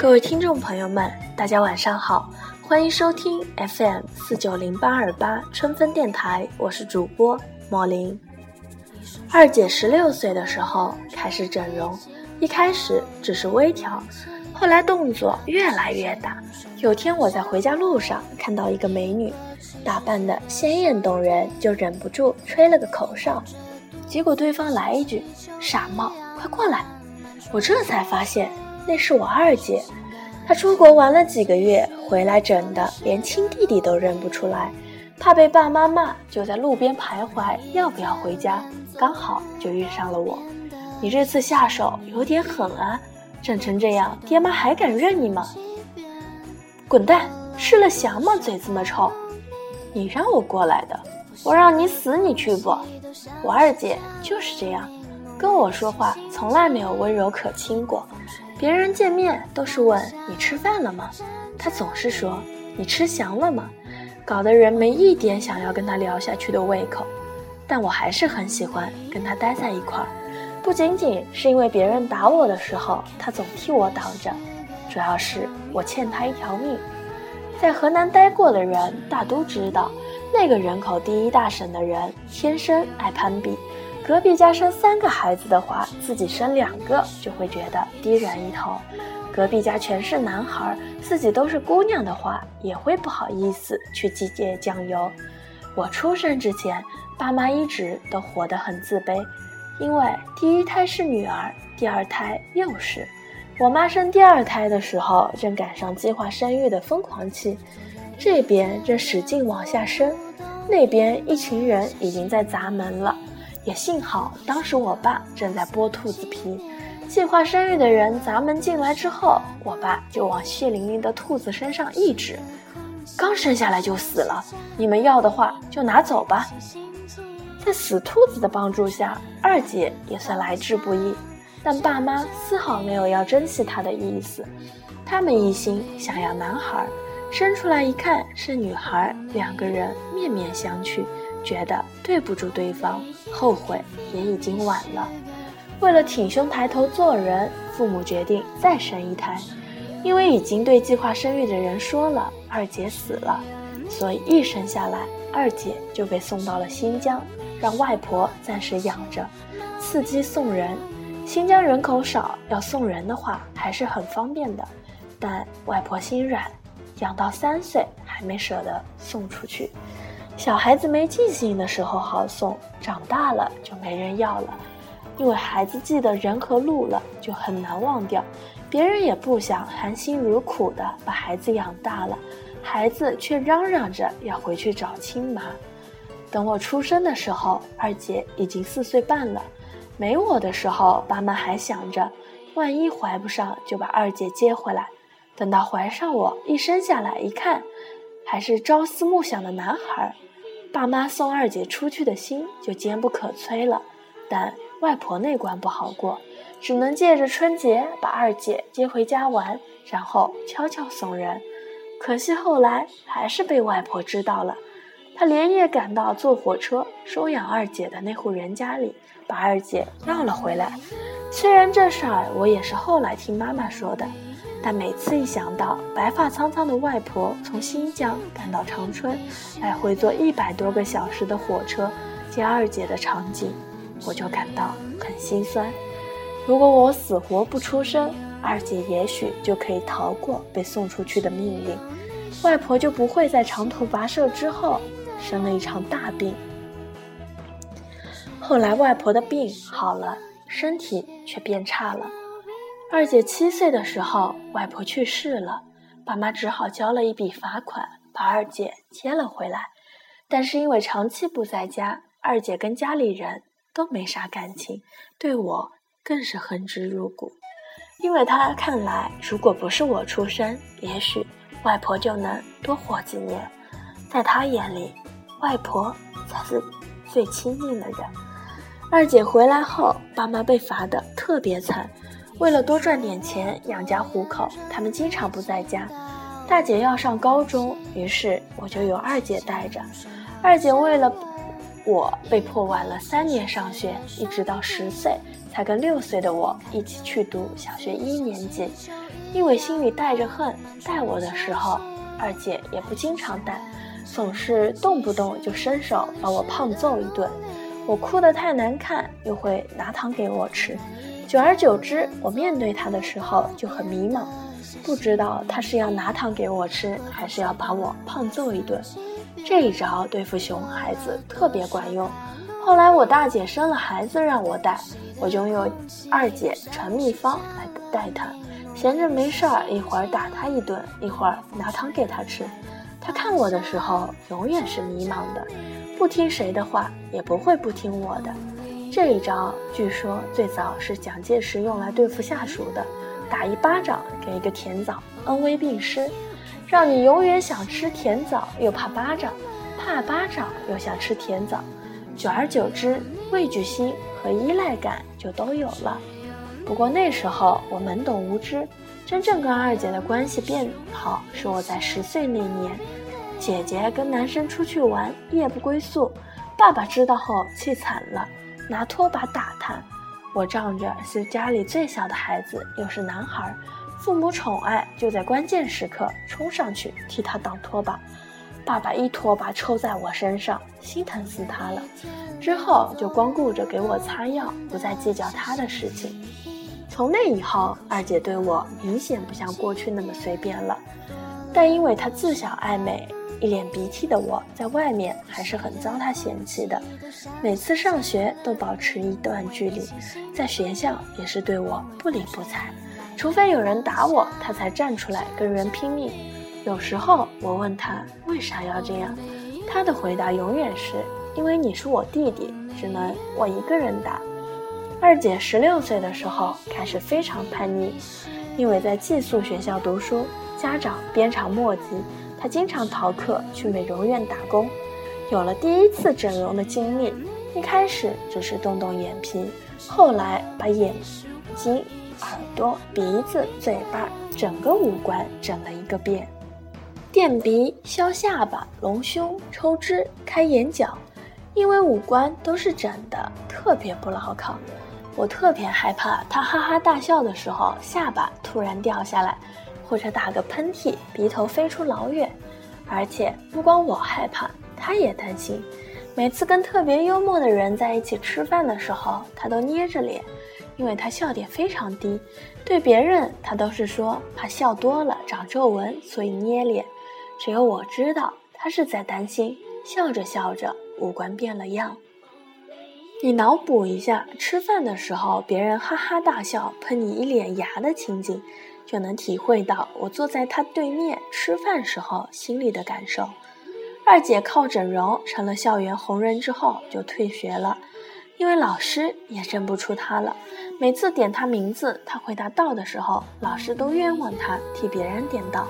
各位听众朋友们，大家晚上好，欢迎收听 FM 四九零八二八春分电台，我是主播莫林。二姐十六岁的时候开始整容，一开始只是微调，后来动作越来越大。有天我在回家路上看到一个美女，打扮的鲜艳动人，就忍不住吹了个口哨，结果对方来一句：“傻帽，快过来！”我这才发现。那是我二姐，她出国玩了几个月，回来整的连亲弟弟都认不出来，怕被爸妈骂，就在路边徘徊，要不要回家？刚好就遇上了我。你这次下手有点狠啊，整成这样，爹妈还敢认你吗？滚蛋！吃了翔吗？嘴这么臭！你让我过来的，我让你死，你去不？我二姐就是这样，跟我说话从来没有温柔可亲过。别人见面都是问你吃饭了吗？他总是说你吃翔了吗？搞得人没一点想要跟他聊下去的胃口。但我还是很喜欢跟他待在一块儿，不仅仅是因为别人打我的时候他总替我挡着，主要是我欠他一条命。在河南待过的人大都知道，那个人口第一大省的人天生爱攀比。隔壁家生三个孩子的话，自己生两个就会觉得低人一头；隔壁家全是男孩，自己都是姑娘的话，也会不好意思去计较酱油。我出生之前，爸妈一直都活得很自卑，因为第一胎是女儿，第二胎又是。我妈生第二胎的时候，正赶上计划生育的疯狂期，这边正使劲往下生，那边一群人已经在砸门了。也幸好，当时我爸正在剥兔子皮，计划生育的人砸门进来之后，我爸就往血淋淋的兔子身上一指：“刚生下来就死了，你们要的话就拿走吧。”在死兔子的帮助下，二姐也算来之不易，但爸妈丝毫没有要珍惜她的意思，他们一心想要男孩，生出来一看是女孩，两个人面面相觑。觉得对不住对方，后悔也已经晚了。为了挺胸抬头做人，父母决定再生一胎。因为已经对计划生育的人说了二姐死了，所以一生下来，二姐就被送到了新疆，让外婆暂时养着。伺机送人，新疆人口少，要送人的话还是很方便的。但外婆心软，养到三岁还没舍得送出去。小孩子没记性的时候好送，长大了就没人要了，因为孩子记得人和路了，就很难忘掉。别人也不想含辛茹苦的把孩子养大了，孩子却嚷嚷着要回去找亲妈。等我出生的时候，二姐已经四岁半了。没我的时候，爸妈还想着，万一怀不上，就把二姐接回来。等到怀上我，一生下来一看，还是朝思暮想的男孩。爸妈送二姐出去的心就坚不可摧了，但外婆那关不好过，只能借着春节把二姐接回家玩，然后悄悄送人。可惜后来还是被外婆知道了，她连夜赶到，坐火车收养二姐的那户人家里，把二姐要了回来。虽然这事儿我也是后来听妈妈说的。但每次一想到白发苍苍的外婆从新疆赶到长春，来回坐一百多个小时的火车接二姐的场景，我就感到很心酸。如果我死活不出生，二姐也许就可以逃过被送出去的命运，外婆就不会在长途跋涉之后生了一场大病。后来外婆的病好了，身体却变差了。二姐七岁的时候，外婆去世了，爸妈只好交了一笔罚款，把二姐接了回来。但是因为长期不在家，二姐跟家里人都没啥感情，对我更是恨之入骨。因为她看来，如果不是我出生，也许外婆就能多活几年。在她眼里，外婆才是最亲近的人。二姐回来后，爸妈被罚的特别惨。为了多赚点钱养家糊口，他们经常不在家。大姐要上高中，于是我就由二姐带着。二姐为了我被迫晚了三年上学，一直到十岁才跟六岁的我一起去读小学一年级。因为心里带着恨，带我的时候，二姐也不经常带，总是动不动就伸手把我胖揍一顿。我哭得太难看，又会拿糖给我吃。久而久之，我面对他的时候就很迷茫，不知道他是要拿糖给我吃，还是要把我胖揍一顿。这一招对付熊孩子特别管用。后来我大姐生了孩子让我带，我就用二姐传秘方来带他。闲着没事儿，一会儿打他一顿，一会儿拿糖给他吃。他看我的时候，永远是迷茫的，不听谁的话，也不会不听我的。这一招据说最早是蒋介石用来对付下属的，打一巴掌给一个甜枣，恩威并施，让你永远想吃甜枣，又怕巴掌，怕巴掌又想吃甜枣，久而久之，畏惧心和依赖感就都有了。不过那时候我懵懂无知，真正跟二姐的关系变好是我在十岁那年，姐姐跟男生出去玩，夜不归宿，爸爸知道后气惨了，拿拖把打他。我仗着是家里最小的孩子，又是男孩，父母宠爱，就在关键时刻冲上去替他挡拖把，爸爸一拖把抽在我身上，心疼死他了。之后就光顾着给我擦药，不再计较他的事情。从那以后，二姐对我明显不像过去那么随便了。但因为她自小爱美，一脸鼻涕的我在外面还是很遭她嫌弃的。每次上学都保持一段距离，在学校也是对我不理不睬，除非有人打我，她才站出来跟人拼命。有时候我问她为啥要这样，她的回答永远是因为你是我弟弟，只能我一个人打。二姐十六岁的时候开始非常叛逆，因为在寄宿学校读书，家长鞭长莫及，她经常逃课去美容院打工，有了第一次整容的经历。一开始只是动动眼皮，后来把眼睛、耳朵、鼻子、嘴巴整个五官整了一个遍，垫鼻、削下巴、隆胸、抽脂、开眼角，因为五官都是整的，特别不牢靠。我特别害怕他哈哈大笑的时候下巴突然掉下来，或者打个喷嚏鼻头飞出老远。而且不光我害怕，他也担心。每次跟特别幽默的人在一起吃饭的时候，他都捏着脸，因为他笑点非常低。对别人他都是说怕笑多了长皱纹，所以捏脸。只有我知道他是在担心，笑着笑着五官变了样。你脑补一下，吃饭的时候别人哈哈大笑喷你一脸牙的情景，就能体会到我坐在他对面吃饭时候心里的感受。二姐靠整容成了校园红人之后就退学了，因为老师也认不出她了。每次点她名字，她回答到的时候，老师都冤枉她替别人点到，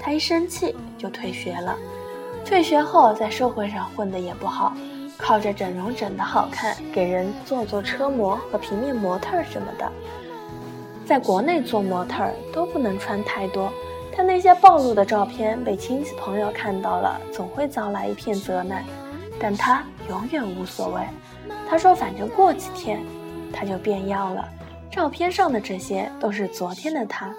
她一生气就退学了。退学后在社会上混得也不好。靠着整容整得好看，给人做做车模和平面模特什么的。在国内做模特都不能穿太多，他那些暴露的照片被亲戚朋友看到了，总会遭来一片责难。但他永远无所谓，他说反正过几天他就变样了。照片上的这些都是昨天的他，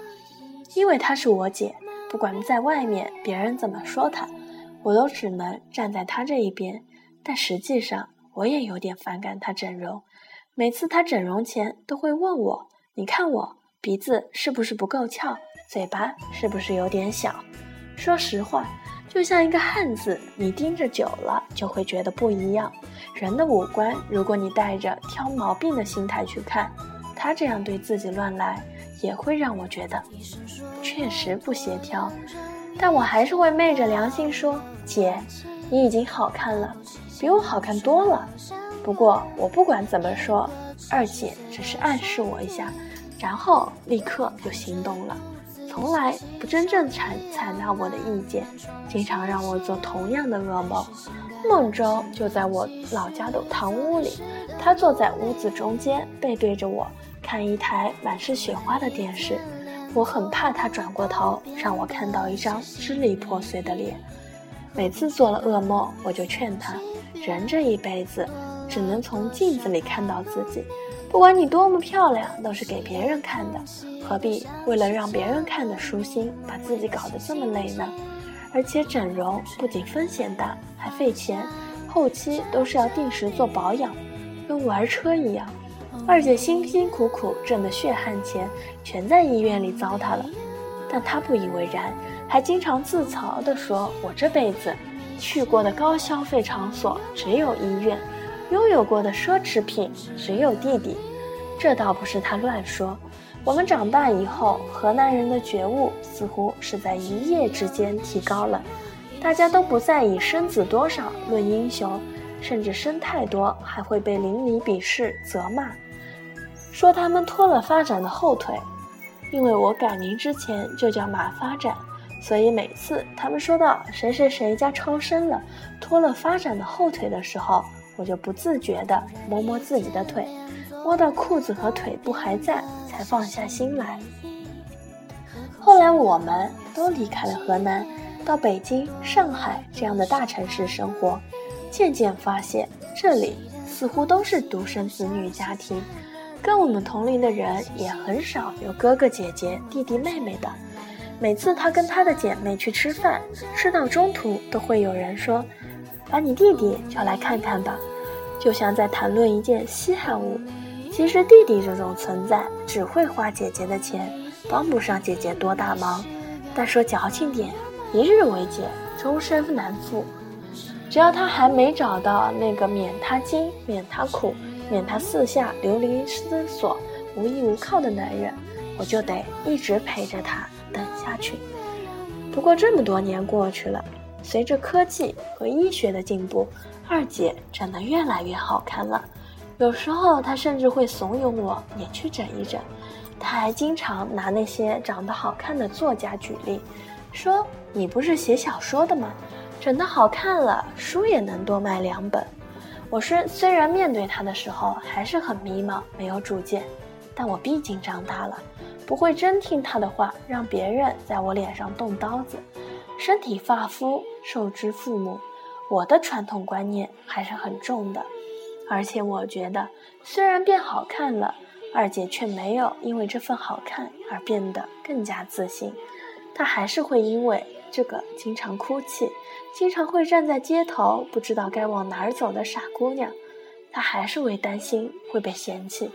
因为她是我姐，不管在外面别人怎么说她，我都只能站在她这一边。但实际上，我也有点反感他整容。每次他整容前都会问我：“你看我鼻子是不是不够翘？嘴巴是不是有点小？”说实话，就像一个汉子，你盯着久了就会觉得不一样。人的五官，如果你带着挑毛病的心态去看，他这样对自己乱来，也会让我觉得确实不协调。但我还是会昧着良心说：“姐，你已经好看了。”比我好看多了，不过我不管怎么说，二姐只是暗示我一下，然后立刻就行动了，从来不真正采采纳我的意见，经常让我做同样的噩梦。梦州就在我老家的堂屋里，她坐在屋子中间，背对着我，看一台满是雪花的电视。我很怕她转过头，让我看到一张支离破碎的脸。每次做了噩梦，我就劝她。人这一辈子只能从镜子里看到自己，不管你多么漂亮，都是给别人看的，何必为了让别人看得舒心，把自己搞得这么累呢？而且整容不仅风险大，还费钱，后期都是要定时做保养，跟玩车一样。二姐辛辛苦苦挣的血汗钱，全在医院里糟蹋了。但她不以为然，还经常自嘲地说：“我这辈子去过的高消费场所只有医院，拥有过的奢侈品只有弟弟。”这倒不是他乱说。我们长大以后，河南人的觉悟似乎是在一夜之间提高了，大家都不再以生子多少论英雄，甚至生太多还会被邻里鄙视责骂。说他们拖了发展的后腿，因为我改名之前就叫马发展，所以每次他们说到谁谁谁家超生了，拖了发展的后腿的时候，我就不自觉地摸摸自己的腿，摸到裤子和腿部还在，才放下心来。后来我们都离开了河南，到北京、上海这样的大城市生活，渐渐发现这里似乎都是独生子女家庭。跟我们同龄的人也很少有哥哥姐姐、弟弟妹妹的。每次他跟他的姐妹去吃饭，吃到中途都会有人说：“把你弟弟叫来看看吧。”就像在谈论一件稀罕物。其实弟弟这种存在只会花姐姐的钱，帮不上姐姐多大忙。但说矫情点，一日为姐，终身难负。只要他还没找到那个免他惊、免他苦。免他四下流离失所、无依无靠的男人，我就得一直陪着他等下去。不过这么多年过去了，随着科技和医学的进步，二姐长得越来越好看了。有时候她甚至会怂恿我也去整一整。她还经常拿那些长得好看的作家举例，说：“你不是写小说的吗？整得好看了，书也能多卖两本。”我是虽然面对她的时候还是很迷茫，没有主见，但我毕竟长大了，不会真听她的话，让别人在我脸上动刀子。身体发肤受之父母，我的传统观念还是很重的。而且我觉得，虽然变好看了，二姐却没有因为这份好看而变得更加自信，她还是会因为这个经常哭泣。经常会站在街头，不知道该往哪儿走的傻姑娘，她还是会担心会被嫌弃。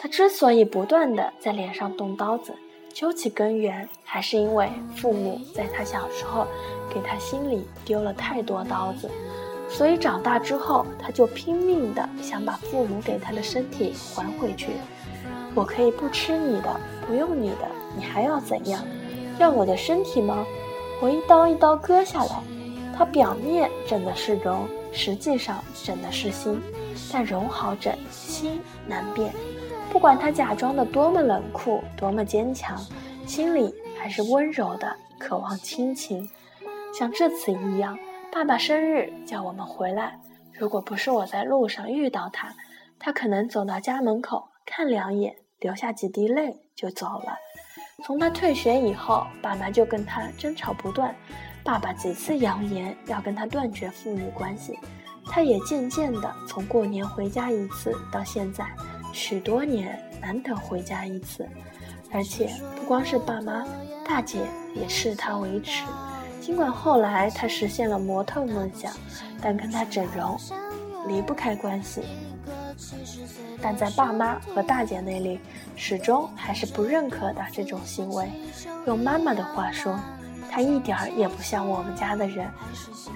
她之所以不断的在脸上动刀子，究其根源，还是因为父母在他小时候给他心里丢了太多刀子，所以长大之后，他就拼命的想把父母给他的身体还回去。我可以不吃你的，不用你的，你还要怎样？要我的身体吗？我一刀一刀割下来。他表面整的是容，实际上整的是心，但容好整，心难变。不管他假装的多么冷酷，多么坚强，心里还是温柔的，渴望亲情。像这次一样，爸爸生日叫我们回来，如果不是我在路上遇到他，他可能走到家门口看两眼，流下几滴泪就走了。从他退学以后，爸妈就跟他争吵不断。爸爸几次扬言要跟他断绝父女关系，他也渐渐的从过年回家一次到现在许多年难得回家一次，而且不光是爸妈，大姐也视他为耻。尽管后来他实现了模特梦想，但跟他整容离不开关系。但在爸妈和大姐那里，始终还是不认可的这种行为。用妈妈的话说。他一点儿也不像我们家的人，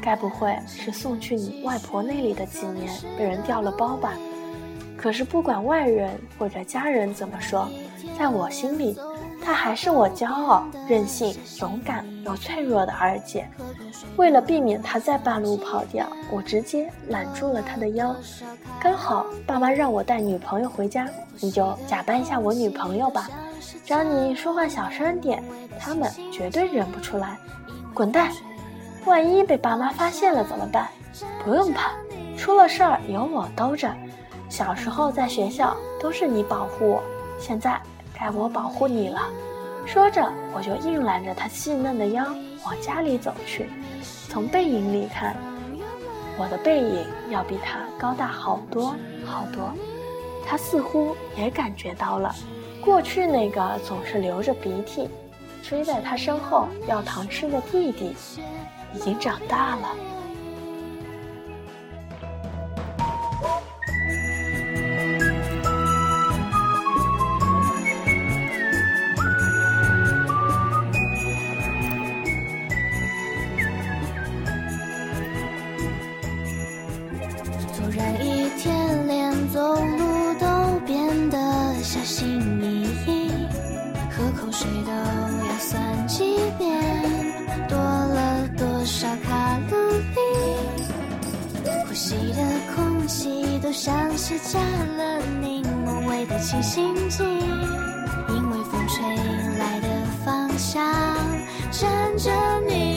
该不会是送去你外婆那里的几年被人掉了包吧？可是不管外人或者家人怎么说，在我心里，她还是我骄傲、任性、勇敢又脆弱的二姐。为了避免她再半路跑掉，我直接揽住了她的腰。刚好爸妈让我带女朋友回家，你就假扮一下我女朋友吧。只要你说话小声点，他们绝对认不出来。滚蛋！万一被爸妈发现了怎么办？不用怕，出了事儿有我兜着。小时候在学校都是你保护我，现在该我保护你了。说着，我就硬揽着他细嫩的腰往家里走去。从背影里看，我的背影要比他高大好多好多。他似乎也感觉到了，过去那个总是流着鼻涕，追在他身后要糖吃的弟弟，已经长大了。了柠檬味的清新剂，因为风吹来的方向站着你。